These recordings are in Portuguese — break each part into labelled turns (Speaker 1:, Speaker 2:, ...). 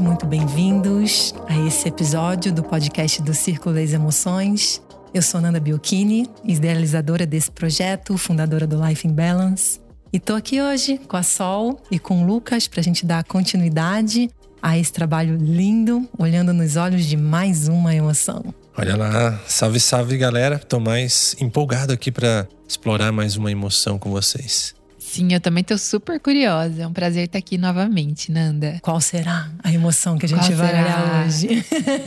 Speaker 1: muito bem-vindos a esse episódio do podcast do Círculo das Emoções. Eu sou Nanda Biocchini, idealizadora desse projeto, fundadora do Life in Balance. E tô aqui hoje com a Sol e com o Lucas para a gente dar continuidade a esse trabalho lindo, olhando nos olhos de mais uma emoção.
Speaker 2: Olha lá, salve, salve galera. Tô mais empolgado aqui para explorar mais uma emoção com vocês.
Speaker 3: Sim, eu também tô super curiosa. É um prazer estar aqui novamente, Nanda.
Speaker 1: Qual será a emoção que a gente
Speaker 3: Qual
Speaker 1: vai
Speaker 3: será?
Speaker 1: olhar hoje?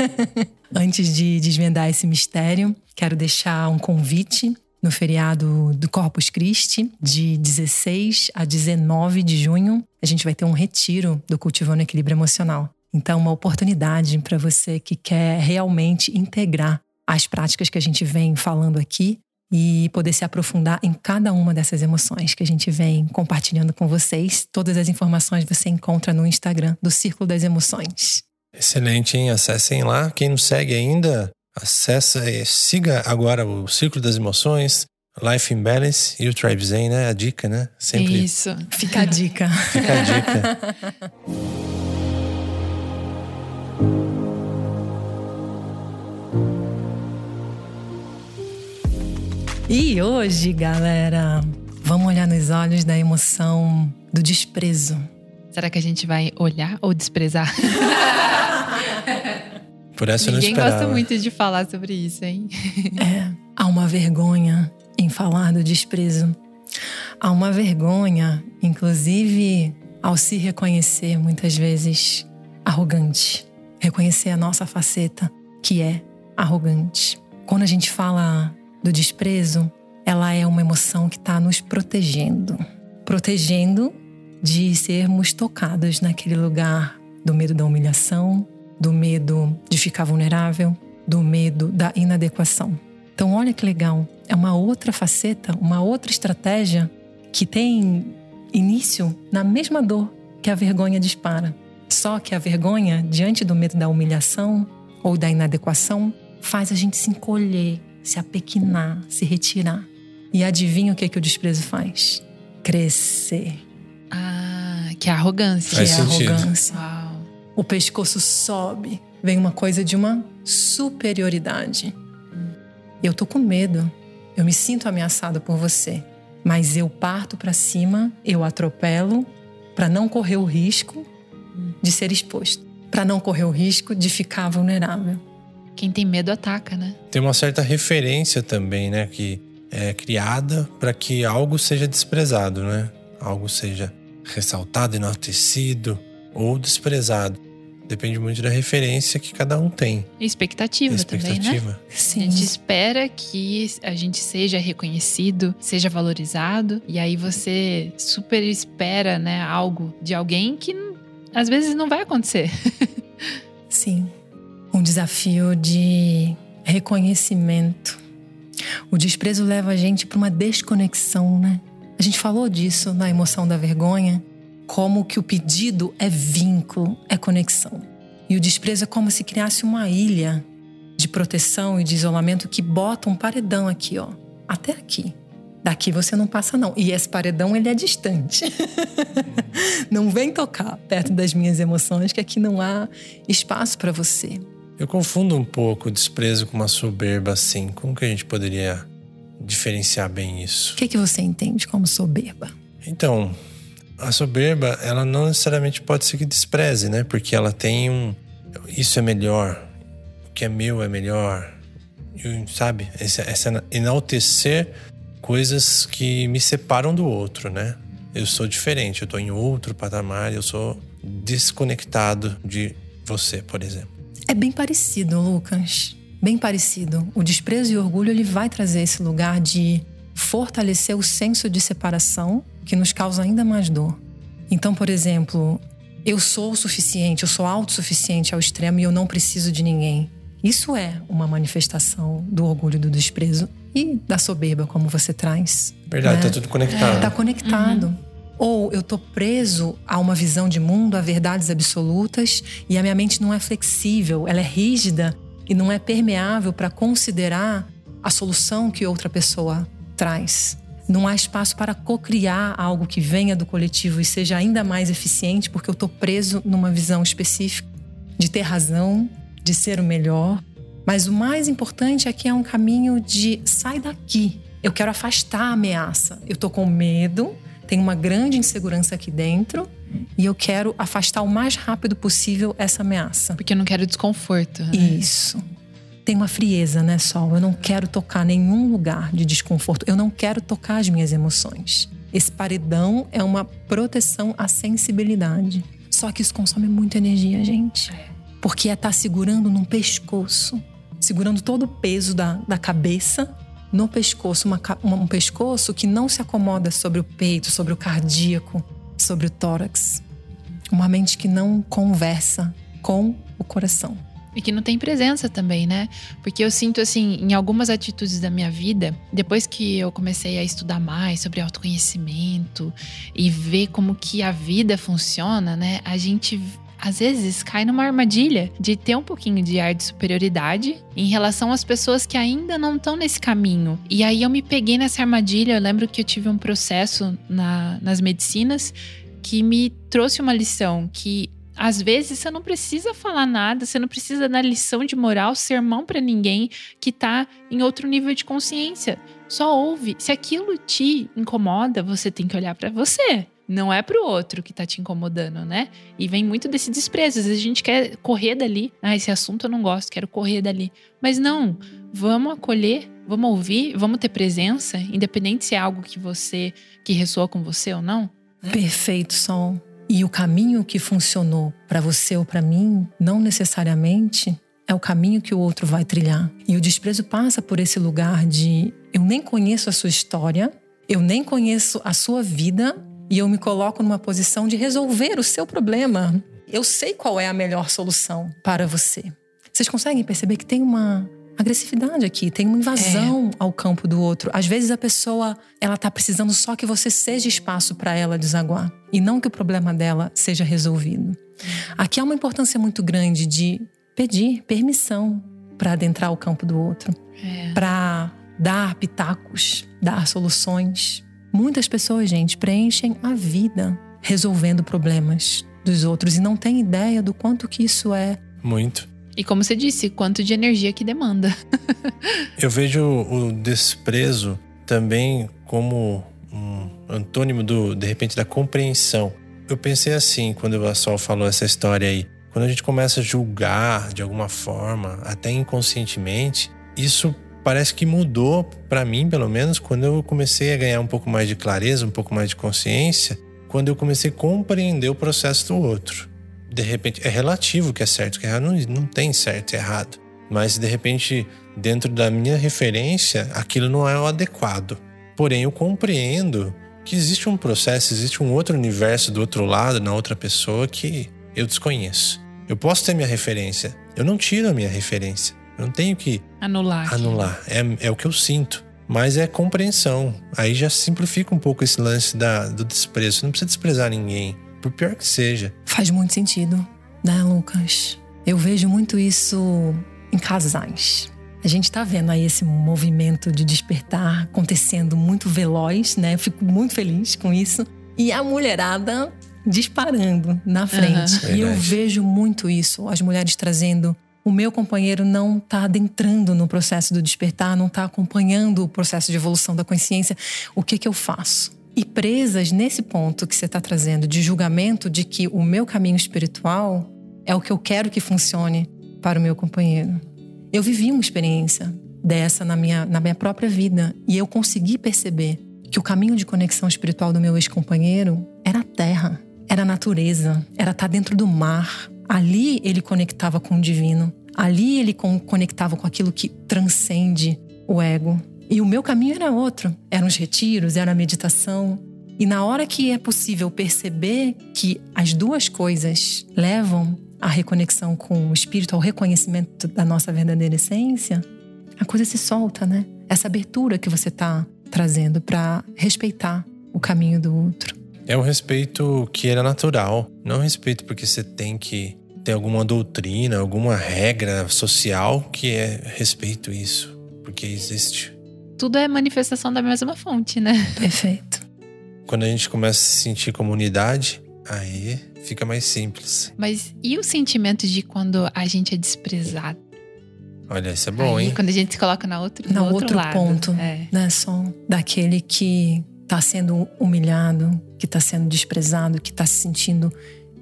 Speaker 1: Antes de desvendar esse mistério, quero deixar um convite no feriado do Corpus Christi, de 16 a 19 de junho. A gente vai ter um retiro do Cultivando Equilíbrio Emocional. Então, uma oportunidade para você que quer realmente integrar as práticas que a gente vem falando aqui e poder se aprofundar em cada uma dessas emoções que a gente vem compartilhando com vocês. Todas as informações você encontra no Instagram do Círculo das Emoções.
Speaker 2: Excelente, hein? Acessem lá. Quem não segue ainda, acessa e siga agora o Círculo das Emoções, Life in Balance e o Tribe Zen, né? A dica, né? Sempre
Speaker 3: Isso.
Speaker 1: Fica a dica.
Speaker 2: fica a dica.
Speaker 1: E hoje, galera, vamos olhar nos olhos da emoção do desprezo.
Speaker 3: Será que a gente vai olhar ou desprezar?
Speaker 2: Por essa eu não
Speaker 3: Ninguém
Speaker 2: esperava.
Speaker 3: gosta muito de falar sobre isso, hein?
Speaker 1: É, há uma vergonha em falar do desprezo. Há uma vergonha, inclusive, ao se reconhecer muitas vezes arrogante. Reconhecer a nossa faceta, que é arrogante. Quando a gente fala do desprezo, ela é uma emoção que está nos protegendo protegendo de sermos tocados naquele lugar do medo da humilhação, do medo de ficar vulnerável, do medo da inadequação. Então, olha que legal, é uma outra faceta, uma outra estratégia que tem início na mesma dor que a vergonha dispara. Só que a vergonha, diante do medo da humilhação ou da inadequação, faz a gente se encolher, se apequinar, se retirar. E adivinha o que, que o desprezo faz? Crescer.
Speaker 3: Ah, que é arrogância.
Speaker 2: Faz
Speaker 1: que é
Speaker 2: sentido.
Speaker 1: arrogância.
Speaker 3: Uau.
Speaker 1: O pescoço sobe, vem uma coisa de uma superioridade. Eu tô com medo, eu me sinto ameaçada por você, mas eu parto para cima, eu atropelo para não correr o risco de ser exposto, para não correr o risco de ficar vulnerável.
Speaker 3: Quem tem medo ataca, né?
Speaker 2: Tem uma certa referência também, né? Que é criada para que algo seja desprezado, né? Algo seja ressaltado, enaltecido ou desprezado. Depende muito da referência que cada um tem.
Speaker 3: E expectativa, também, né?
Speaker 2: Expectativa.
Speaker 3: A
Speaker 1: Sim.
Speaker 3: gente espera que a gente seja reconhecido, seja valorizado, e aí você super espera, né, algo de alguém que às vezes não vai acontecer.
Speaker 1: Sim. Desafio de reconhecimento. O desprezo leva a gente para uma desconexão, né? A gente falou disso na emoção da vergonha, como que o pedido é vínculo, é conexão. E o desprezo é como se criasse uma ilha de proteção e de isolamento que bota um paredão aqui, ó, até aqui. Daqui você não passa não. E esse paredão ele é distante. não vem tocar perto das minhas emoções, que aqui não há espaço para você.
Speaker 2: Eu confundo um pouco o desprezo com uma soberba assim. Como que a gente poderia diferenciar bem isso?
Speaker 1: O que, que você entende como soberba?
Speaker 2: Então, a soberba, ela não necessariamente pode ser que despreze, né? Porque ela tem um. Isso é melhor, o que é meu é melhor. E, sabe? Essa, essa enaltecer coisas que me separam do outro, né? Eu sou diferente, eu tô em outro patamar, eu sou desconectado de você, por exemplo.
Speaker 1: É bem parecido, Lucas. Bem parecido. O desprezo e o orgulho ele vai trazer esse lugar de fortalecer o senso de separação que nos causa ainda mais dor. Então, por exemplo, eu sou o suficiente, eu sou autossuficiente ao extremo e eu não preciso de ninguém. Isso é uma manifestação do orgulho do desprezo e da soberba, como você traz.
Speaker 2: Verdade,
Speaker 1: né?
Speaker 2: tá tudo conectado.
Speaker 1: Está conectado. Ou eu tô preso a uma visão de mundo, a verdades absolutas, e a minha mente não é flexível, ela é rígida e não é permeável para considerar a solução que outra pessoa traz. Não há espaço para cocriar algo que venha do coletivo e seja ainda mais eficiente, porque eu tô preso numa visão específica. de ter razão, de ser o melhor. Mas o mais importante é que é um caminho de sai daqui. Eu quero afastar a ameaça. Eu tô com medo, tenho uma grande insegurança aqui dentro e eu quero afastar o mais rápido possível essa ameaça.
Speaker 3: Porque eu não quero desconforto. Né?
Speaker 1: Isso. Tem uma frieza, né, Sol? Eu não quero tocar nenhum lugar de desconforto. Eu não quero tocar as minhas emoções. Esse paredão é uma proteção à sensibilidade. Só que isso consome muita energia, gente. Porque é estar tá segurando num pescoço, segurando todo o peso da, da cabeça no pescoço, uma, um pescoço que não se acomoda sobre o peito, sobre o cardíaco, sobre o tórax. Uma mente que não conversa com o coração.
Speaker 3: E que não tem presença também, né? Porque eu sinto assim, em algumas atitudes da minha vida, depois que eu comecei a estudar mais sobre autoconhecimento e ver como que a vida funciona, né? A gente às vezes cai numa armadilha de ter um pouquinho de ar de superioridade em relação às pessoas que ainda não estão nesse caminho. E aí eu me peguei nessa armadilha. Eu lembro que eu tive um processo na, nas medicinas que me trouxe uma lição que às vezes você não precisa falar nada, você não precisa dar lição de moral, sermão para ninguém que tá em outro nível de consciência. Só ouve. Se aquilo te incomoda, você tem que olhar para você. Não é pro outro que tá te incomodando, né? E vem muito desse desprezo. Às vezes a gente quer correr dali. Ah, esse assunto eu não gosto, quero correr dali. Mas não, vamos acolher, vamos ouvir, vamos ter presença, independente se é algo que você, que ressoa com você ou não.
Speaker 1: Perfeito, Sol. E o caminho que funcionou para você ou para mim, não necessariamente é o caminho que o outro vai trilhar. E o desprezo passa por esse lugar de eu nem conheço a sua história, eu nem conheço a sua vida e eu me coloco numa posição de resolver o seu problema. Eu sei qual é a melhor solução para você. Vocês conseguem perceber que tem uma agressividade aqui, tem uma invasão é. ao campo do outro. Às vezes a pessoa, ela tá precisando só que você seja espaço para ela desaguar e não que o problema dela seja resolvido. Aqui há uma importância muito grande de pedir permissão para adentrar o campo do outro, é. para dar pitacos, dar soluções. Muitas pessoas, gente, preenchem a vida resolvendo problemas dos outros e não têm ideia do quanto que isso é
Speaker 2: muito
Speaker 3: e como você disse, quanto de energia que demanda.
Speaker 2: Eu vejo o desprezo também como um antônimo do, de repente, da compreensão. Eu pensei assim quando o Sol falou essa história aí. Quando a gente começa a julgar de alguma forma, até inconscientemente, isso parece que mudou para mim, pelo menos, quando eu comecei a ganhar um pouco mais de clareza, um pouco mais de consciência, quando eu comecei a compreender o processo do outro de repente, é relativo que é certo, que é errado, não, não tem certo e errado. Mas de repente, dentro da minha referência, aquilo não é o adequado. Porém, eu compreendo que existe um processo, existe um outro universo do outro lado, na outra pessoa, que eu desconheço. Eu posso ter minha referência, eu não tiro a minha referência. Eu não tenho que
Speaker 3: anular.
Speaker 2: Anular. É, é o que eu sinto. Mas é compreensão. Aí já simplifica um pouco esse lance da, do desprezo. Você não precisa desprezar ninguém por pior que seja.
Speaker 1: Faz muito sentido, né, Lucas? Eu vejo muito isso em casais. A gente está vendo aí esse movimento de despertar acontecendo muito veloz, né? Eu fico muito feliz com isso. E a mulherada disparando na frente. Uhum. E eu vejo muito isso, as mulheres trazendo o meu companheiro não está adentrando no processo do despertar, não está acompanhando o processo de evolução da consciência. O que, que eu faço? e presas nesse ponto que você está trazendo de julgamento de que o meu caminho espiritual é o que eu quero que funcione para o meu companheiro. Eu vivi uma experiência dessa na minha, na minha própria vida e eu consegui perceber que o caminho de conexão espiritual do meu ex-companheiro era a terra, era a natureza, era estar dentro do mar. Ali ele conectava com o divino, ali ele conectava com aquilo que transcende o ego. E o meu caminho era outro. Eram os retiros, era a meditação. E na hora que é possível perceber que as duas coisas levam à reconexão com o espírito, ao reconhecimento da nossa verdadeira essência, a coisa se solta, né? Essa abertura que você está trazendo para respeitar o caminho do outro.
Speaker 2: É um respeito que era natural, não um respeito porque você tem que ter alguma doutrina, alguma regra social que é respeito isso, porque existe
Speaker 3: tudo é manifestação da mesma fonte, né?
Speaker 1: Perfeito.
Speaker 2: Quando a gente começa a se sentir comunidade, aí fica mais simples.
Speaker 3: Mas e o sentimento de quando a gente é desprezado?
Speaker 2: Olha, isso é bom,
Speaker 3: Aí,
Speaker 2: hein?
Speaker 3: Quando a gente se coloca na outra,
Speaker 1: No
Speaker 3: no outro,
Speaker 1: outro
Speaker 3: lado.
Speaker 1: ponto.
Speaker 3: É.
Speaker 1: né, som daquele que está sendo humilhado, que está sendo desprezado, que está se sentindo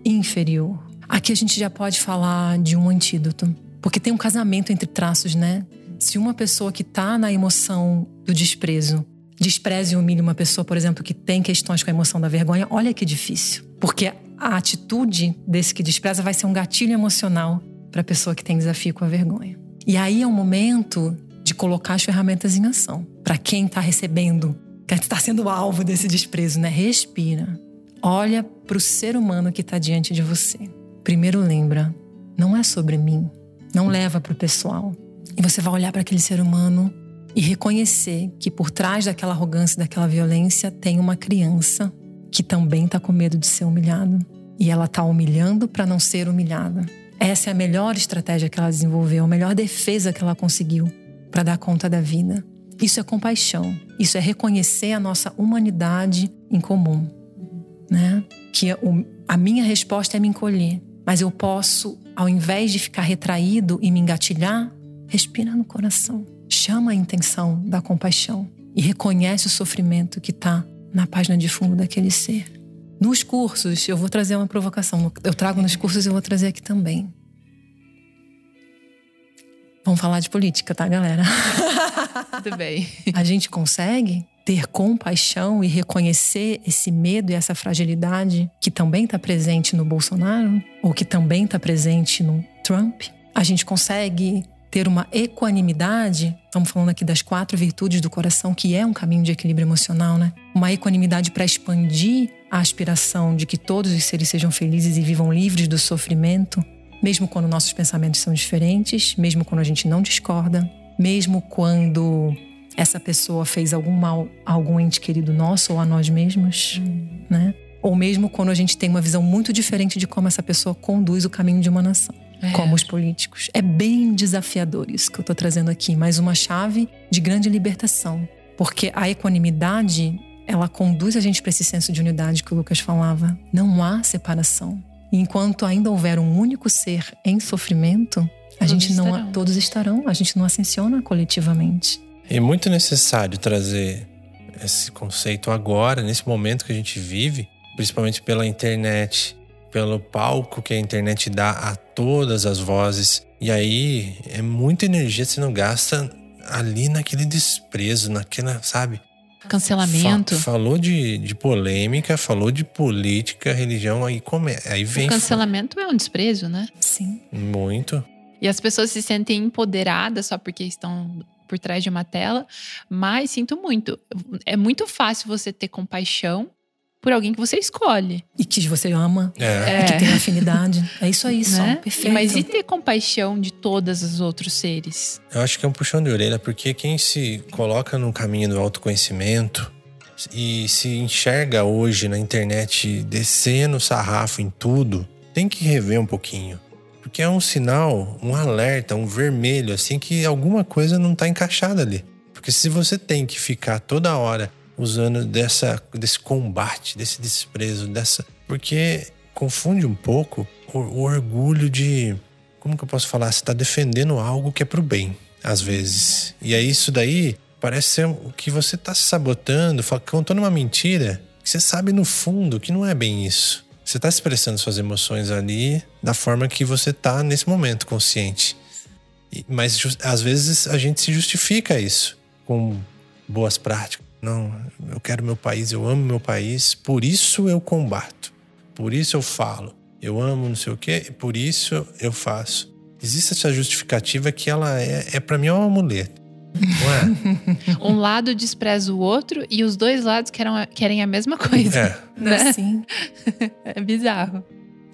Speaker 1: inferior. Aqui a gente já pode falar de um antídoto, porque tem um casamento entre traços, né? Se uma pessoa que está na emoção do desprezo despreza e humilha uma pessoa, por exemplo, que tem questões com a emoção da vergonha, olha que difícil, porque a atitude desse que despreza vai ser um gatilho emocional para a pessoa que tem desafio com a vergonha. E aí é o momento de colocar as ferramentas em ação. Para quem está recebendo, quem está sendo alvo desse desprezo, né? Respira. Olha para o ser humano que está diante de você. Primeiro lembra, não é sobre mim. Não leva para o pessoal. E você vai olhar para aquele ser humano e reconhecer que por trás daquela arrogância, daquela violência, tem uma criança que também está com medo de ser humilhada. E ela está humilhando para não ser humilhada. Essa é a melhor estratégia que ela desenvolveu, a melhor defesa que ela conseguiu para dar conta da vida. Isso é compaixão. Isso é reconhecer a nossa humanidade em comum, né? Que o- a minha resposta é me encolher, mas eu posso, ao invés de ficar retraído e me engatilhar, respira no coração, chama a intenção da compaixão e reconhece o sofrimento que está na página de fundo daquele ser. Nos cursos, eu vou trazer uma provocação. Eu trago nos cursos e vou trazer aqui também. Vamos falar de política, tá, galera?
Speaker 3: Tudo bem.
Speaker 1: A gente consegue ter compaixão e reconhecer esse medo e essa fragilidade que também está presente no Bolsonaro ou que também está presente no Trump? A gente consegue ter uma equanimidade, estamos falando aqui das quatro virtudes do coração, que é um caminho de equilíbrio emocional, né? Uma equanimidade para expandir a aspiração de que todos os seres sejam felizes e vivam livres do sofrimento, mesmo quando nossos pensamentos são diferentes, mesmo quando a gente não discorda, mesmo quando essa pessoa fez algum mal a algum ente querido nosso ou a nós mesmos, né? Ou mesmo quando a gente tem uma visão muito diferente de como essa pessoa conduz o caminho de uma nação,
Speaker 3: É.
Speaker 1: como os políticos. É bem desafiador isso que eu tô trazendo aqui, mas uma chave de grande libertação, porque a equanimidade ela conduz a gente para esse senso de unidade que o Lucas falava. Não há separação. E enquanto ainda houver um único ser em sofrimento, a
Speaker 3: Todos
Speaker 1: gente não
Speaker 3: estarão.
Speaker 1: todos estarão, a gente não ascensiona coletivamente.
Speaker 2: É muito necessário trazer esse conceito agora, nesse momento que a gente vive, principalmente pela internet, pelo palco que a internet dá a todas as vozes. E aí é muita energia sendo gasta ali naquele desprezo, naquela, sabe?
Speaker 3: Cancelamento.
Speaker 2: Fa- falou de, de polêmica, falou de política, religião, aí, come, aí vem
Speaker 3: O cancelamento é um desprezo, né?
Speaker 1: Sim.
Speaker 2: muito.
Speaker 3: E as pessoas se sentem empoderadas só porque estão por trás de uma tela, mas sinto muito. É muito fácil você ter compaixão por alguém que você escolhe,
Speaker 1: E que você ama,
Speaker 2: É.
Speaker 1: e que tem afinidade. É isso aí, só.
Speaker 3: né?
Speaker 1: Perfeito.
Speaker 3: Mas e ter compaixão de todos os outros seres?
Speaker 2: Eu acho que é um puxão de orelha, porque quem se coloca no caminho do autoconhecimento e se enxerga hoje na internet descendo o sarrafo em tudo, tem que rever um pouquinho. Porque é um sinal, um alerta, um vermelho, assim, que alguma coisa não tá encaixada ali. Porque se você tem que ficar toda hora usando dessa, desse combate, desse desprezo, dessa. Porque confunde um pouco o, o orgulho de. Como que eu posso falar? Você tá defendendo algo que é pro bem, às vezes. E aí isso daí parece ser o que você tá se sabotando, contando uma mentira que você sabe no fundo que não é bem isso. Você tá expressando suas emoções ali da forma que você tá nesse momento consciente. Mas às vezes a gente se justifica isso com boas práticas. Não, eu quero meu país, eu amo meu país, por isso eu combato. Por isso eu falo. Eu amo não sei o quê, por isso eu faço. Existe essa justificativa que ela é, é para mim é um amuleto. Não é?
Speaker 3: Um lado despreza o outro e os dois lados querem, querem a mesma coisa.
Speaker 2: É,
Speaker 3: Né?
Speaker 1: Sim.
Speaker 3: É bizarro.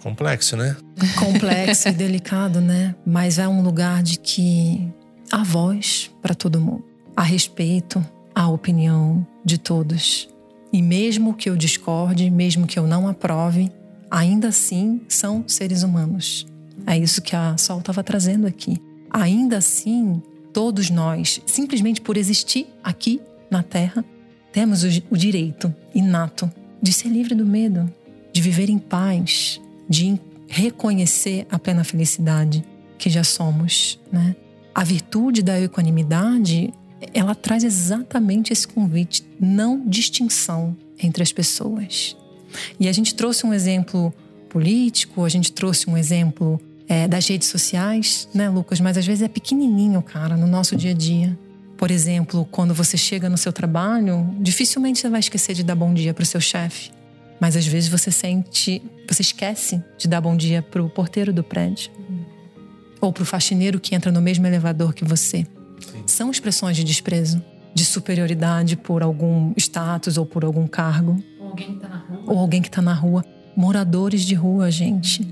Speaker 2: complexo, né?
Speaker 1: Complexo e delicado, né? Mas é um lugar de que há voz para todo mundo. Há respeito à opinião de todos. E mesmo que eu discorde, mesmo que eu não aprove, ainda assim são seres humanos. É isso que a Sol estava trazendo aqui. Ainda assim, todos nós, simplesmente por existir aqui na Terra, temos o, o direito inato de ser livre do medo, de viver em paz, de reconhecer a plena felicidade que já somos, né? A virtude da equanimidade, ela traz exatamente esse convite, não distinção entre as pessoas. E a gente trouxe um exemplo político, a gente trouxe um exemplo é, das redes sociais, né, Lucas? Mas às vezes é pequenininho, cara, no nosso dia a dia. Por exemplo, quando você chega no seu trabalho, dificilmente você vai esquecer de dar bom dia para o seu chefe. Mas às vezes você sente, você esquece de dar bom dia para o porteiro do prédio. Ou para o faxineiro que entra no mesmo elevador que você. São expressões de desprezo, de superioridade por algum status ou por algum cargo.
Speaker 3: Ou alguém que está na rua.
Speaker 1: Ou alguém que está na rua. Moradores de rua, gente.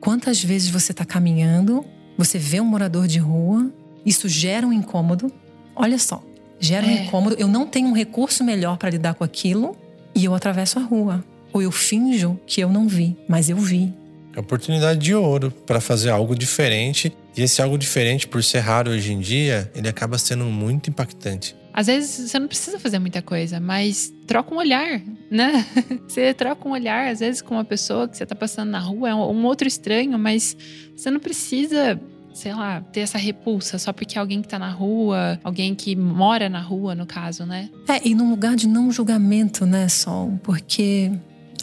Speaker 1: Quantas vezes você está caminhando, você vê um morador de rua, isso gera um incômodo, Olha só, gera é. um incômodo. Eu não tenho um recurso melhor para lidar com aquilo e eu atravesso a rua. Ou eu finjo que eu não vi, mas eu vi.
Speaker 2: É oportunidade de ouro para fazer algo diferente. E esse algo diferente, por ser raro hoje em dia, ele acaba sendo muito impactante.
Speaker 3: Às vezes você não precisa fazer muita coisa, mas troca um olhar, né? Você troca um olhar, às vezes, com uma pessoa que você está passando na rua, é um outro estranho, mas você não precisa sei lá, ter essa repulsa só porque é alguém que tá na rua, alguém que mora na rua, no caso, né?
Speaker 1: É, e num lugar de não julgamento, né, Sol? Porque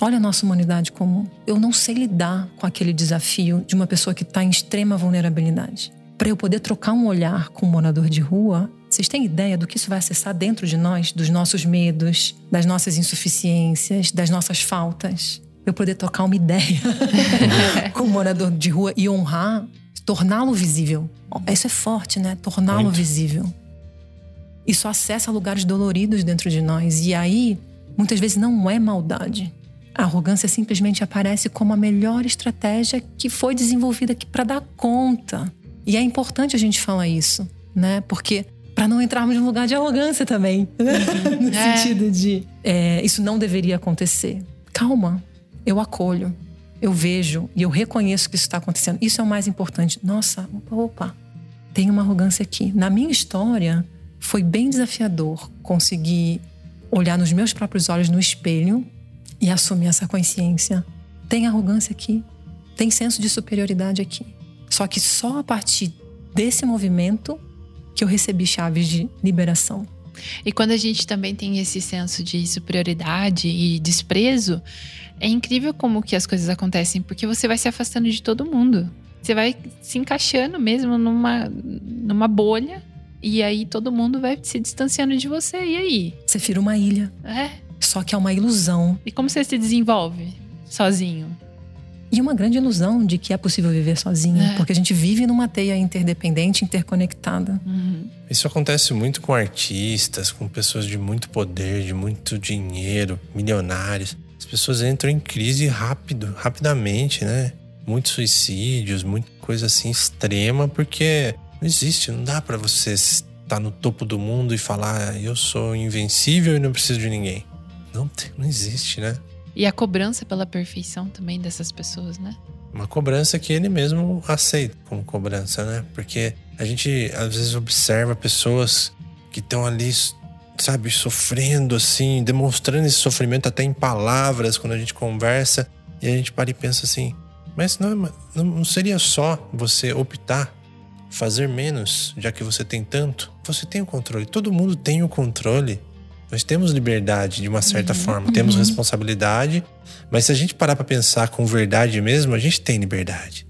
Speaker 1: olha a nossa humanidade comum. Eu não sei lidar com aquele desafio de uma pessoa que está em extrema vulnerabilidade. Para eu poder trocar um olhar com um morador de rua, vocês têm ideia do que isso vai acessar dentro de nós, dos nossos medos, das nossas insuficiências, das nossas faltas? Eu poder trocar uma ideia com um morador de rua e honrar torná-lo visível. Isso é forte, né? Torná-lo visível. Isso acessa lugares doloridos dentro de nós. E aí, muitas vezes, não é maldade. A arrogância simplesmente aparece como a melhor estratégia que foi desenvolvida aqui para dar conta. E é importante a gente falar isso, né? Porque para não entrarmos num lugar de arrogância também, né? no é. sentido de é, isso não deveria acontecer. Calma, eu acolho eu vejo e eu reconheço que isso está acontecendo. Isso é o mais importante. Nossa, opa, tem uma arrogância aqui. Na minha história, foi bem desafiador conseguir olhar nos meus próprios olhos no espelho e assumir essa consciência. Tem arrogância aqui, tem senso de superioridade aqui. Só que só a partir desse movimento que eu recebi chaves de liberação.
Speaker 3: E quando a gente também tem esse senso de superioridade e desprezo, é incrível como que as coisas acontecem, porque você vai se afastando de todo mundo. Você vai se encaixando mesmo numa, numa bolha, e aí todo mundo vai se distanciando de você. E aí?
Speaker 1: Você vira uma ilha.
Speaker 3: É.
Speaker 1: Só que é uma ilusão.
Speaker 3: E como você se desenvolve sozinho?
Speaker 1: E uma grande ilusão de que é possível viver sozinho, é. porque a gente vive numa teia interdependente, interconectada.
Speaker 2: Uhum. Isso acontece muito com artistas, com pessoas de muito poder, de muito dinheiro, milionários. As pessoas entram em crise rápido, rapidamente, né? Muitos suicídios, muita coisa assim extrema, porque não existe, não dá para você estar no topo do mundo e falar ah, eu sou invencível e não preciso de ninguém. Não, não existe, né?
Speaker 3: E a cobrança pela perfeição também dessas pessoas, né?
Speaker 2: Uma cobrança que ele mesmo aceita como cobrança, né? Porque a gente às vezes observa pessoas que estão ali, sabe, sofrendo assim, demonstrando esse sofrimento até em palavras quando a gente conversa e a gente para e pensa assim: mas não, não seria só você optar fazer menos, já que você tem tanto? Você tem o controle, todo mundo tem o controle nós temos liberdade de uma certa uhum. forma, temos uhum. responsabilidade, mas se a gente parar para pensar com verdade mesmo, a gente tem liberdade.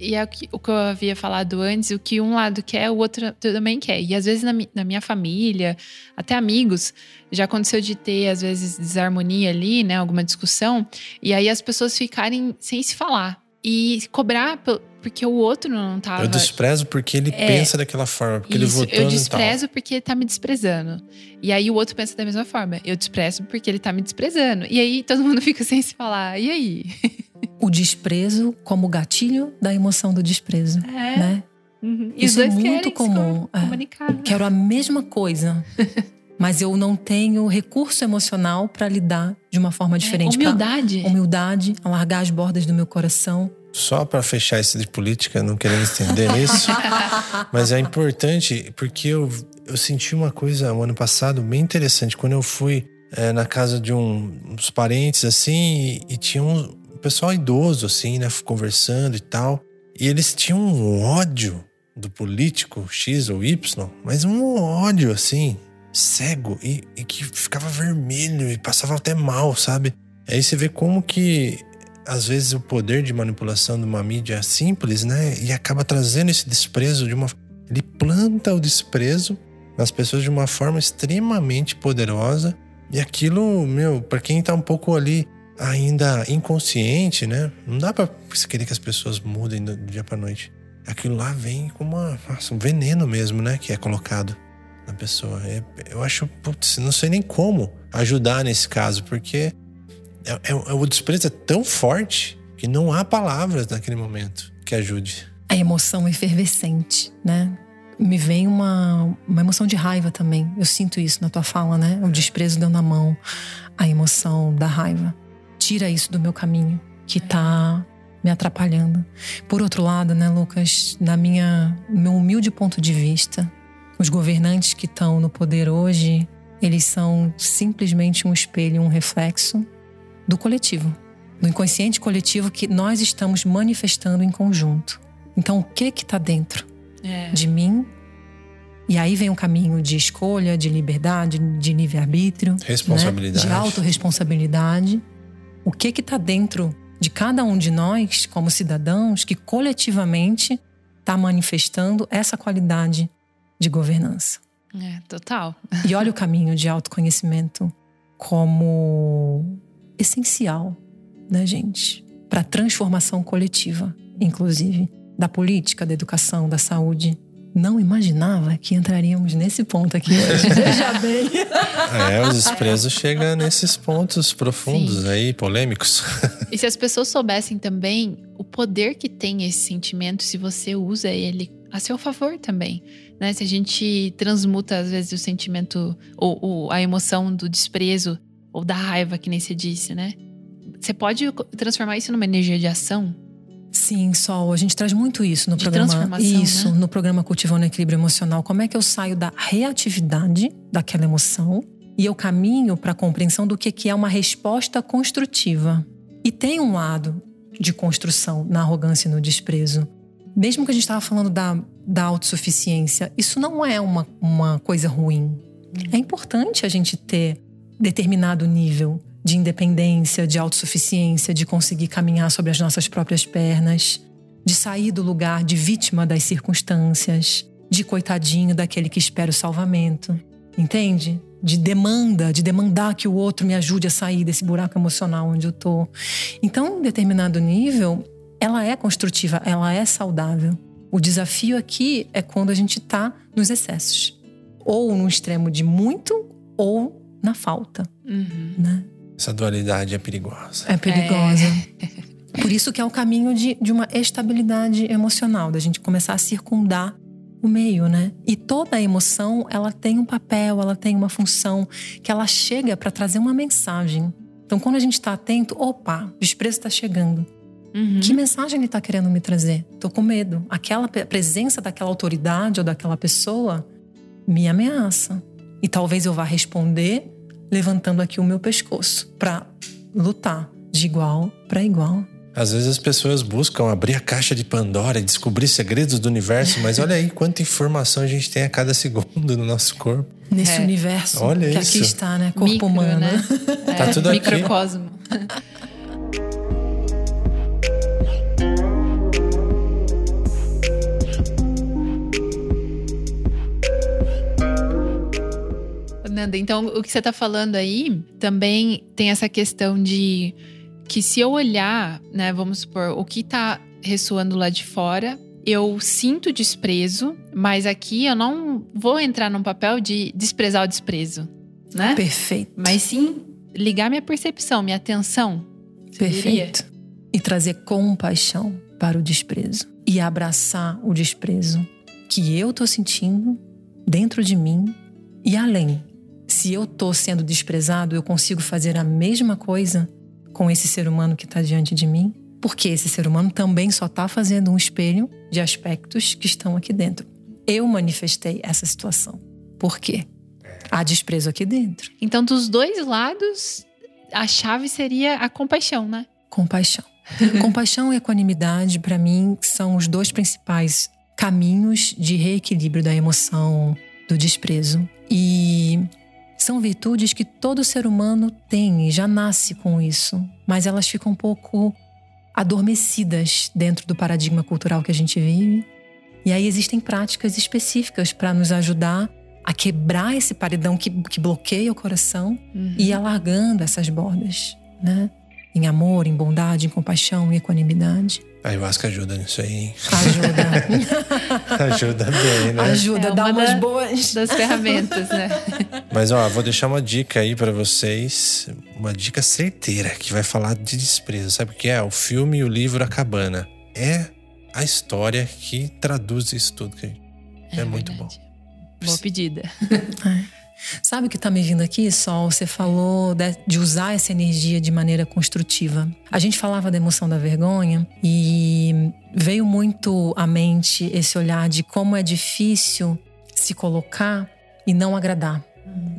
Speaker 3: E é o que, o que eu havia falado antes, o que um lado quer, o outro também quer. E às vezes na, na, minha família, até amigos, já aconteceu de ter, às vezes, desarmonia ali, né? Alguma discussão, e aí as pessoas ficarem sem se falar. E cobrar porque o outro não tava.
Speaker 2: Eu desprezo porque ele é, pensa daquela forma, porque isso, ele votou
Speaker 3: Eu desprezo porque ele tá me desprezando. E aí o outro pensa da mesma forma. Eu desprezo porque ele tá me desprezando. E aí todo mundo fica sem se falar. E aí?
Speaker 1: O desprezo como gatilho da emoção do desprezo, é. né?
Speaker 3: Uhum. Isso é muito comum. É.
Speaker 1: Quero a mesma coisa. mas eu não tenho recurso emocional para lidar de uma forma é, diferente.
Speaker 3: É, humildade.
Speaker 1: Pra, humildade, alargar as bordas do meu coração.
Speaker 2: Só para fechar esse de política, não querendo estender nisso, mas é importante porque eu, eu senti uma coisa o um ano passado bem interessante quando eu fui é, na casa de um, uns parentes assim e, e tinha um pessoal idoso, assim, né? Conversando e tal. E eles tinham um ódio do político X ou Y, mas um ódio, assim, cego e, e que ficava vermelho e passava até mal, sabe? Aí você vê como que às vezes o poder de manipulação de uma mídia simples, né? E acaba trazendo esse desprezo de uma. Ele planta o desprezo nas pessoas de uma forma extremamente poderosa. E aquilo, meu, para quem tá um pouco ali ainda inconsciente, né? Não dá pra querer que as pessoas mudem do dia pra noite. Aquilo lá vem como uma, nossa, um veneno mesmo, né? Que é colocado na pessoa. É, eu acho, putz, não sei nem como ajudar nesse caso, porque é, é, é, o desprezo é tão forte que não há palavras naquele momento que ajude.
Speaker 1: A emoção efervescente, né? Me vem uma, uma emoção de raiva também. Eu sinto isso na tua fala, né? O desprezo deu na mão, a emoção da raiva. Tira isso do meu caminho, que tá me atrapalhando. Por outro lado, né, Lucas, na minha meu humilde ponto de vista, os governantes que estão no poder hoje, eles são simplesmente um espelho, um reflexo do coletivo, do inconsciente coletivo que nós estamos manifestando em conjunto. Então, o que que está dentro é. de mim? E aí vem um caminho de escolha, de liberdade, de livre-arbítrio, né?
Speaker 2: responsabilidade,
Speaker 1: né? de autorresponsabilidade. O que que está dentro de cada um de nós, como cidadãos, que coletivamente está manifestando essa qualidade de governança.
Speaker 3: É, total.
Speaker 1: E olha o caminho de autoconhecimento como essencial, né, gente? Para a transformação coletiva, inclusive, da política, da educação, da saúde. Não imaginava que entraríamos nesse ponto aqui hoje. Veja bem.
Speaker 2: É, os desprezos chegam nesses pontos profundos Sim. aí, polêmicos.
Speaker 3: E se as pessoas soubessem também o poder que tem esse sentimento se você usa ele a seu favor também. Né? Se a gente transmuta, às vezes, o sentimento ou, ou a emoção do desprezo ou da raiva, que nem você disse, né? Você pode transformar isso numa energia de ação?
Speaker 1: Sim, Sol. A gente traz muito isso no
Speaker 3: de
Speaker 1: programa. Isso, né? no programa Cultivando o Equilíbrio Emocional. Como é que eu saio da reatividade daquela emoção e eu caminho para a compreensão do que, que é uma resposta construtiva. E tem um lado de construção na arrogância e no desprezo mesmo que a gente estava falando da, da autossuficiência, isso não é uma, uma coisa ruim. É importante a gente ter determinado nível de independência, de autossuficiência, de conseguir caminhar sobre as nossas próprias pernas, de sair do lugar de vítima das circunstâncias, de coitadinho daquele que espera o salvamento. Entende? De demanda, de demandar que o outro me ajude a sair desse buraco emocional onde eu tô. Então, em determinado nível, ela é construtiva, ela é saudável. O desafio aqui é quando a gente está nos excessos, ou no extremo de muito ou na falta, uhum. né?
Speaker 2: Essa dualidade é perigosa.
Speaker 1: É perigosa. É. Por isso que é o caminho de, de uma estabilidade emocional, da gente começar a circundar o meio, né? E toda emoção, ela tem um papel, ela tem uma função, que ela chega para trazer uma mensagem. Então, quando a gente está atento, opa, o desprezo está chegando. Uhum. Que mensagem ele está querendo me trazer? Tô com medo. Aquela presença daquela autoridade ou daquela pessoa me ameaça. E talvez eu vá responder levantando aqui o meu pescoço para lutar de igual para igual.
Speaker 2: Às vezes as pessoas buscam abrir a caixa de Pandora e descobrir segredos do universo, mas olha aí quanta informação a gente tem a cada segundo no nosso corpo.
Speaker 1: Nesse é. universo olha que isso. aqui está, né? Corpo Micro, humano. Né?
Speaker 2: tá é. tudo aqui.
Speaker 3: Microcosmo. Nanda, então o que você está falando aí também tem essa questão de que se eu olhar, né, vamos supor, o que está ressoando lá de fora, eu sinto desprezo, mas aqui eu não vou entrar num papel de desprezar o desprezo, né?
Speaker 1: Perfeito.
Speaker 3: Mas sim ligar minha percepção, minha atenção.
Speaker 1: Perfeito. Diria? E trazer compaixão para o desprezo e abraçar o desprezo que eu tô sentindo dentro de mim e além se eu estou sendo desprezado, eu consigo fazer a mesma coisa com esse ser humano que está diante de mim? Porque esse ser humano também só está fazendo um espelho de aspectos que estão aqui dentro. Eu manifestei essa situação. Por quê? Há desprezo aqui dentro.
Speaker 3: Então, dos dois lados, a chave seria a compaixão, né?
Speaker 1: Compaixão. Compaixão e equanimidade, para mim, são os dois principais caminhos de reequilíbrio da emoção do desprezo. E são virtudes que todo ser humano tem e já nasce com isso, mas elas ficam um pouco adormecidas dentro do paradigma cultural que a gente vive. E aí existem práticas específicas para nos ajudar a quebrar esse paredão que, que bloqueia o coração uhum. e ir alargando essas bordas, né? Em amor, em bondade, em compaixão, em equanimidade.
Speaker 2: A ayahuasca ajuda nisso aí, hein?
Speaker 1: Ajuda.
Speaker 2: ajuda bem, né?
Speaker 1: Ajuda,
Speaker 3: É
Speaker 1: dá
Speaker 3: uma
Speaker 1: umas
Speaker 3: da-
Speaker 1: boas.
Speaker 3: Das ferramentas, né?
Speaker 2: Mas ó, vou deixar uma dica aí pra vocês, uma dica certeira que vai falar de desprezo. Sabe o que é? O filme e o livro A Cabana. É a história que traduz isso tudo. Que é, muito bom.
Speaker 3: Boa pedida.
Speaker 1: Sabe o que tá me vindo aqui, Sol? Você falou de, de usar essa energia de maneira construtiva. A gente falava da emoção da vergonha e veio muito à mente esse olhar de como é difícil se colocar e não agradar.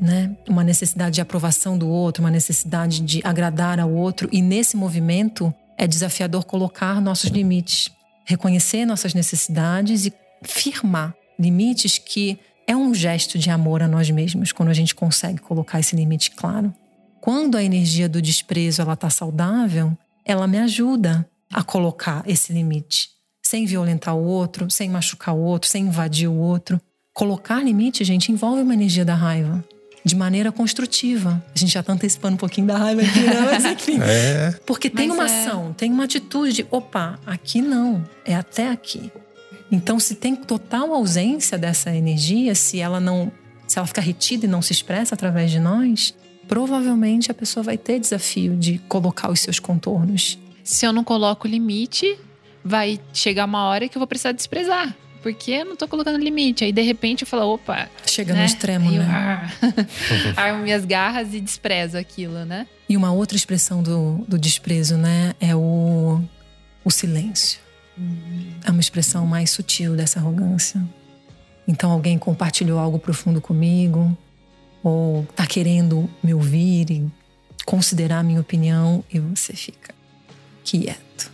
Speaker 1: Né? Uma necessidade de aprovação do outro, uma necessidade de agradar ao outro, e nesse movimento é desafiador colocar nossos limites, reconhecer nossas necessidades e firmar limites que é um gesto de amor a nós mesmos quando a gente consegue colocar esse limite claro. Quando a energia do desprezo ela tá saudável, ela me ajuda a colocar esse limite, sem violentar o outro, sem machucar o outro, sem invadir o outro. Colocar limite, gente, envolve uma energia da raiva de maneira construtiva. A gente já tá antecipando um pouquinho da raiva aqui, né? Mas enfim.
Speaker 2: É,
Speaker 1: Porque tem
Speaker 3: Mas
Speaker 1: uma
Speaker 3: é-
Speaker 1: ação, tem uma atitude de opa, aqui não, é até aqui. Então, se tem total ausência dessa energia, se ela não, se ela ficar retida e não se expressa através de nós, provavelmente a pessoa vai ter desafio de colocar os seus contornos.
Speaker 3: Se eu não coloco limite, vai chegar uma hora que eu vou precisar desprezar. Porque eu não tô colocando limite. Aí, de repente, eu falo, opa.
Speaker 1: Chega
Speaker 3: né?
Speaker 1: no extremo,
Speaker 3: Aí eu,
Speaker 1: né?
Speaker 3: ah, armo minhas garras e desprezo aquilo, né?
Speaker 1: E uma outra expressão do, do desprezo, né, é o, o silêncio. É uma expressão mais sutil dessa arrogância. Então alguém compartilhou algo profundo comigo, ou tá querendo me ouvir e considerar a minha opinião, e você fica quieto.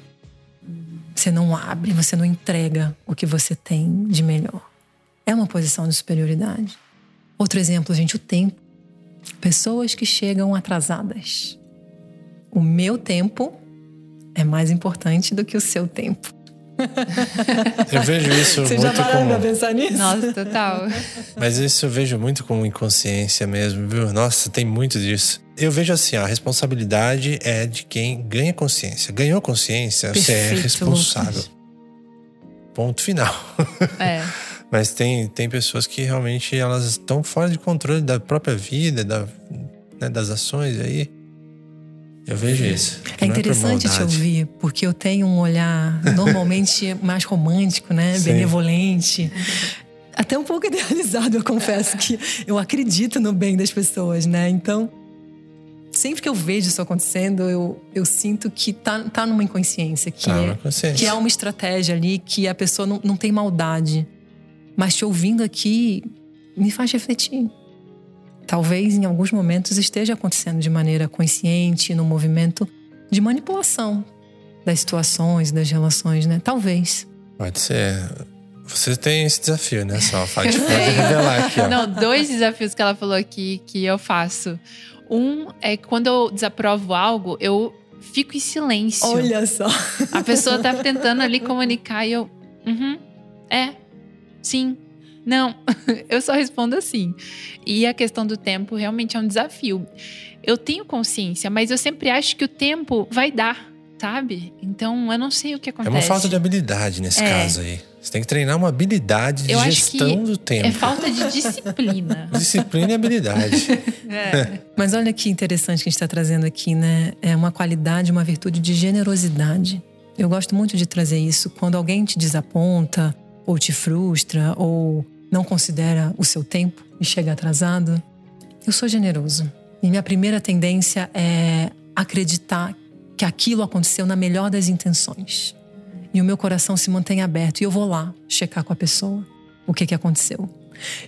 Speaker 1: Você não abre, você não entrega o que você tem de melhor. É uma posição de superioridade. Outro exemplo, gente, o tempo. Pessoas que chegam atrasadas. O meu tempo é mais importante do que o seu tempo.
Speaker 2: Eu vejo isso
Speaker 1: Você já
Speaker 2: muito
Speaker 1: parou pra pensar nisso?
Speaker 3: Nossa, total.
Speaker 2: Mas isso eu vejo muito como inconsciência mesmo, viu? Nossa, tem muito disso. Eu vejo assim, a responsabilidade é de quem ganha consciência. Ganhou consciência, você é
Speaker 1: Perfeito,
Speaker 2: responsável.
Speaker 1: Lucas.
Speaker 2: Ponto final.
Speaker 3: É.
Speaker 2: Mas tem, tem pessoas que realmente elas estão fora de controle da própria vida, da, né, das ações aí. Eu vejo isso.
Speaker 1: É
Speaker 2: por
Speaker 1: interessante te
Speaker 2: maldade.
Speaker 1: ouvir, porque eu tenho um olhar normalmente mais romântico, né?
Speaker 2: Sim.
Speaker 1: Benevolente. Até um pouco idealizado, eu confesso que eu acredito no bem das pessoas, né? Então, sempre que eu vejo isso acontecendo, eu, eu sinto que tá, tá numa inconsciência, que,
Speaker 2: Tá,
Speaker 1: é,
Speaker 2: uma consciência.
Speaker 1: que é uma estratégia ali, que a pessoa não, não tem maldade. Mas te ouvindo aqui me faz refletir. Talvez em alguns momentos esteja acontecendo de maneira consciente, no movimento de manipulação das situações, das relações, né? Talvez.
Speaker 2: Pode ser. Você tem esse desafio, né, só? Pode, pode revelar aqui, ó.
Speaker 3: Não, dois desafios que ela falou aqui que eu faço. Um é que quando eu desaprovo algo, eu fico em silêncio.
Speaker 1: só.
Speaker 3: A pessoa tá tentando ali comunicar e eu. Uhum, é, sim, não. Eu só respondo assim. E a questão do tempo realmente é um desafio. Eu tenho consciência, mas eu sempre acho que o tempo vai dar, sabe? Então eu não sei o que
Speaker 2: É
Speaker 3: acontece.
Speaker 2: uma falta de habilidade nesse
Speaker 3: É.
Speaker 2: caso aí. Você tem que treinar uma habilidade de
Speaker 3: Eu acho
Speaker 2: gestão
Speaker 3: que
Speaker 2: do tempo.
Speaker 3: É falta de disciplina.
Speaker 2: Disciplina e habilidade.
Speaker 3: É.
Speaker 1: Mas olha que interessante que a gente está trazendo aqui, né? É uma qualidade, uma virtude de generosidade. Eu gosto muito de trazer isso. Quando alguém te desaponta, ou te frustra, ou não considera o seu tempo e chega atrasado, eu sou generoso. E minha primeira tendência é acreditar que aquilo aconteceu na melhor das intenções. E o meu coração se mantém aberto e eu vou lá checar com a pessoa o que, que aconteceu.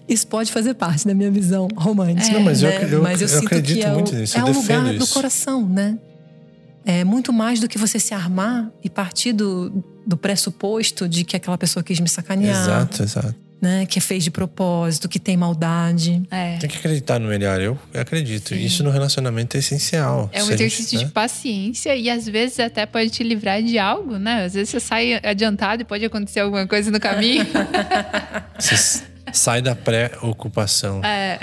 Speaker 1: Isso pode fazer parte da minha visão romântica.
Speaker 3: Não,
Speaker 2: mas eu-
Speaker 1: né?
Speaker 2: eu-
Speaker 1: Mas
Speaker 2: eu
Speaker 1: sinto
Speaker 2: acredito
Speaker 1: que é o-
Speaker 2: muito nisso,
Speaker 1: É
Speaker 2: eu
Speaker 1: o lugar
Speaker 2: defendo
Speaker 1: do
Speaker 2: isso.
Speaker 1: coração, né? É muito mais do que você se armar e partir do, do pressuposto de que aquela pessoa quis me sacanear.
Speaker 2: Exato, exato.
Speaker 1: Né, que fez de propósito, que tem maldade.
Speaker 3: É.
Speaker 2: Tem que acreditar no melhor. Eu acredito. Sim. Isso no relacionamento é essencial.
Speaker 3: É um exercício gente, né? de paciência e às vezes até pode te livrar de algo, né? Às vezes você sai adiantado e pode acontecer alguma coisa no caminho.
Speaker 2: você sai da pré-ocupação.
Speaker 3: É.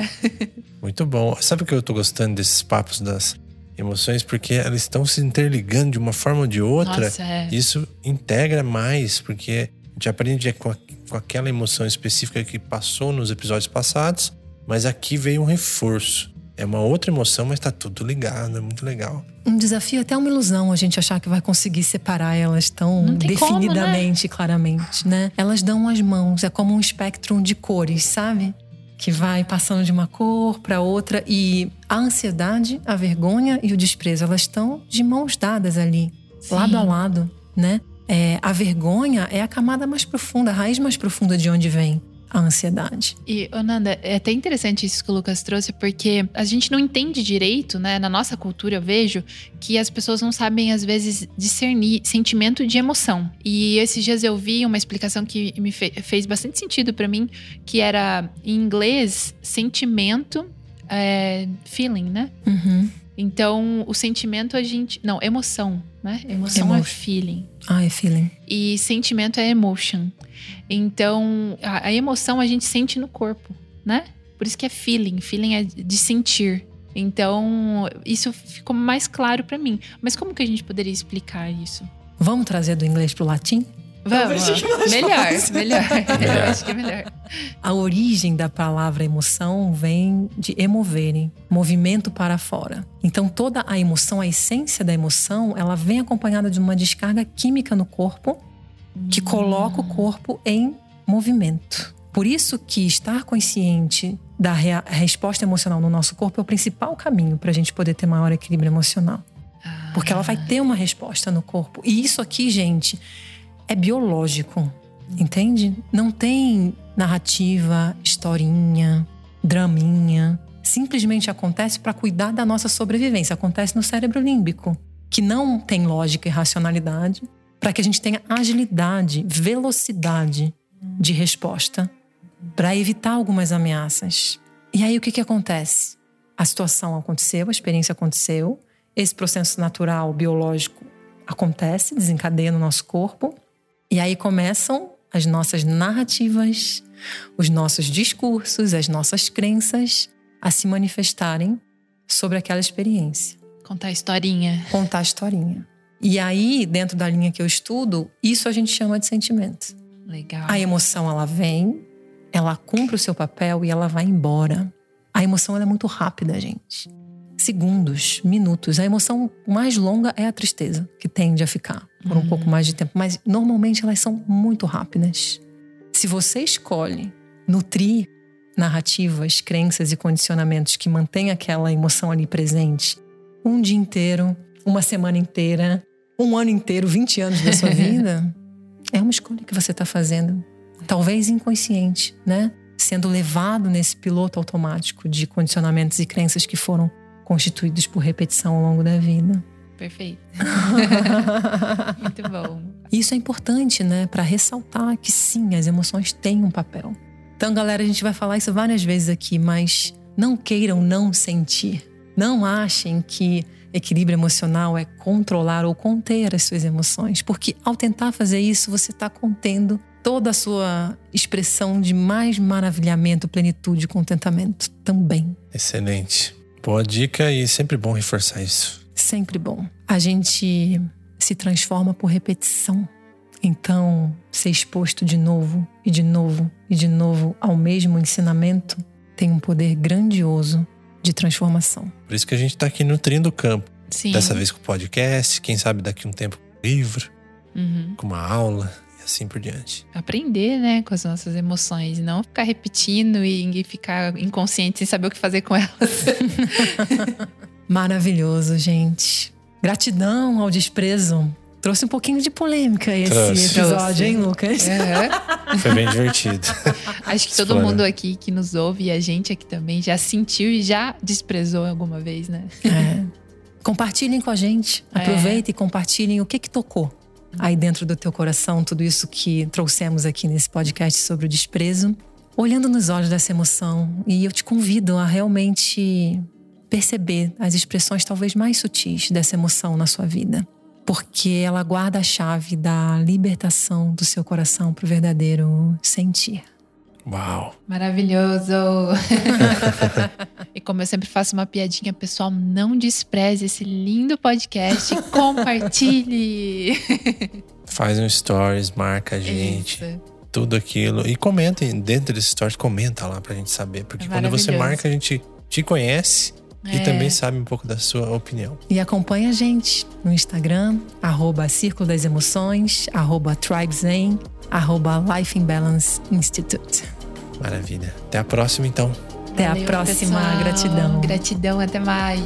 Speaker 2: Muito bom. Sabe o que eu tô gostando desses papos das emoções? Porque elas estão se interligando de uma forma ou de outra.
Speaker 3: Nossa, é.
Speaker 2: Isso integra mais, porque a gente aprende com, a, com aquela emoção específica que passou nos episódios passados, mas aqui veio um reforço. É uma outra emoção, mas tá tudo ligado, é muito legal.
Speaker 1: Um desafio, até uma ilusão, a gente achar que vai conseguir separar elas tão definidamente, como, né? claramente, né? Elas dão as mãos, é como um espectro de cores, sabe? Que vai passando de uma cor para outra e a ansiedade, a vergonha e o desprezo, elas estão de mãos dadas ali, Sim. lado a lado, né? É, a vergonha é a camada mais profunda, a raiz mais profunda de onde vem a ansiedade.
Speaker 3: E, Ananda, é até interessante isso que o Lucas trouxe, porque a gente não entende direito, né? Na nossa cultura, eu vejo que as pessoas não sabem, às vezes, discernir sentimento de emoção. E esses dias eu vi uma explicação que me fe fez bastante sentido para mim, que era, em inglês, sentimento, é, feeling, né?
Speaker 1: Uhum.
Speaker 3: Então, o sentimento a gente. Não, emoção, né? Emoção é emotion. é feeling.
Speaker 1: Ah, é feeling.
Speaker 3: E sentimento é emotion. Então, a, a, emoção a gente sente no corpo, né? Por isso que é feeling. Feeling é de sentir. Então, isso ficou mais claro para mim. Mas como que a gente poderia explicar isso?
Speaker 1: Vamos trazer do inglês pro latim?
Speaker 3: Vamos. Melhor, melhor. melhor. Acho que é melhor.
Speaker 1: A origem da palavra emoção vem de emoverem, movimento para fora. Então toda a emoção, a essência da emoção, ela vem acompanhada de uma descarga química no corpo que hum. coloca o corpo em movimento. Por isso que estar consciente da resposta emocional no nosso corpo é o principal caminho para a gente poder ter maior equilíbrio emocional. Porque ela vai ter uma resposta no corpo. E isso aqui, gente, é biológico, entende? Não tem narrativa, historinha, draminha. Simplesmente acontece para cuidar da nossa sobrevivência. Acontece no cérebro límbico, que não tem lógica e racionalidade, para que a gente tenha agilidade, velocidade de resposta, para evitar algumas ameaças. E aí o que, que acontece? A situação aconteceu, a experiência aconteceu, esse processo natural, biológico acontece, desencadeia no nosso corpo, e aí começam as nossas narrativas, os nossos discursos, as nossas crenças a se manifestarem sobre aquela experiência.
Speaker 3: Contar a historinha.
Speaker 1: Contar a historinha. E aí, dentro da linha que eu estudo, isso a gente chama de sentimento.
Speaker 3: Legal.
Speaker 1: A emoção, ela vem, ela cumpre o seu papel e ela vai embora. A emoção é muito rápida, gente segundos, minutos. A emoção mais longa é a tristeza, que tende a ficar por um pouco mais de tempo. Mas normalmente elas são muito rápidas. Se você escolhe nutrir narrativas, crenças e condicionamentos que mantêm aquela emoção ali presente um dia inteiro, uma semana inteira, um ano inteiro, 20 anos da sua vida, é uma escolha que você está fazendo. Talvez inconsciente, né? Sendo levado nesse piloto automático de condicionamentos e crenças que foram constituídos por repetição ao longo da vida.
Speaker 3: Perfeito. Muito bom.
Speaker 1: Isso é importante, né, para ressaltar que sim, as emoções têm um papel. Então, galera, a gente vai falar isso várias vezes aqui, mas não queiram não sentir. Não achem que equilíbrio emocional é controlar ou conter as suas emoções, porque ao tentar fazer isso, você está contendo toda a sua expressão de mais maravilhamento, plenitude e contentamento também.
Speaker 2: Excelente. Boa dica e sempre bom reforçar isso.
Speaker 1: Sempre bom. A gente se transforma por repetição. Então, ser exposto de novo e de novo e de novo ao mesmo ensinamento tem um poder grandioso de transformação.
Speaker 2: Por isso que a gente está aqui nutrindo o campo.
Speaker 3: Sim.
Speaker 2: Dessa vez com o podcast, quem sabe daqui um tempo com livro,
Speaker 3: uhum.
Speaker 2: com uma aula assim por diante.
Speaker 3: Aprender, né, com as nossas emoções, não ficar repetindo e ficar inconsciente sem saber o que fazer com elas.
Speaker 1: Maravilhoso, gente. Gratidão ao desprezo. Trouxe um pouquinho de polêmica esse Trouxe. episódio, Trouxe. hein, Lucas?
Speaker 2: Uhum. Foi bem divertido.
Speaker 3: Acho que todo mundo aqui que nos ouve e a gente aqui também já sentiu e já desprezou alguma vez, né?
Speaker 1: É. Compartilhem com a gente.
Speaker 3: É.
Speaker 1: Aproveitem e compartilhem o que que tocou aí dentro do teu coração, tudo isso que trouxemos aqui nesse podcast sobre o desprezo. Olhando nos olhos dessa emoção, e eu te convido a realmente perceber as expressões talvez mais sutis dessa emoção na sua vida. Porque ela guarda a chave da libertação do seu coração para o verdadeiro sentir.
Speaker 2: Uau!
Speaker 3: Maravilhoso! e como eu sempre faço uma piadinha, pessoal, não despreze esse lindo podcast. Compartilhe!
Speaker 2: Faz um stories, marca a gente.
Speaker 3: Isso.
Speaker 2: tudo aquilo. E comentem dentro desse stories, comenta lá pra gente saber. Porque
Speaker 3: É
Speaker 2: quando você marca, a gente te conhece e
Speaker 3: É.
Speaker 2: também sabe um pouco da sua opinião.
Speaker 1: E acompanha a gente no Instagram, arroba Círculo das Emoções, arroba TribeZen, arroba Life in Balance Institute.
Speaker 2: Maravilha. Até a próxima, então.
Speaker 1: Até a
Speaker 3: Valeu,
Speaker 1: próxima.
Speaker 3: pessoal.
Speaker 1: Gratidão.
Speaker 3: Gratidão, até mais.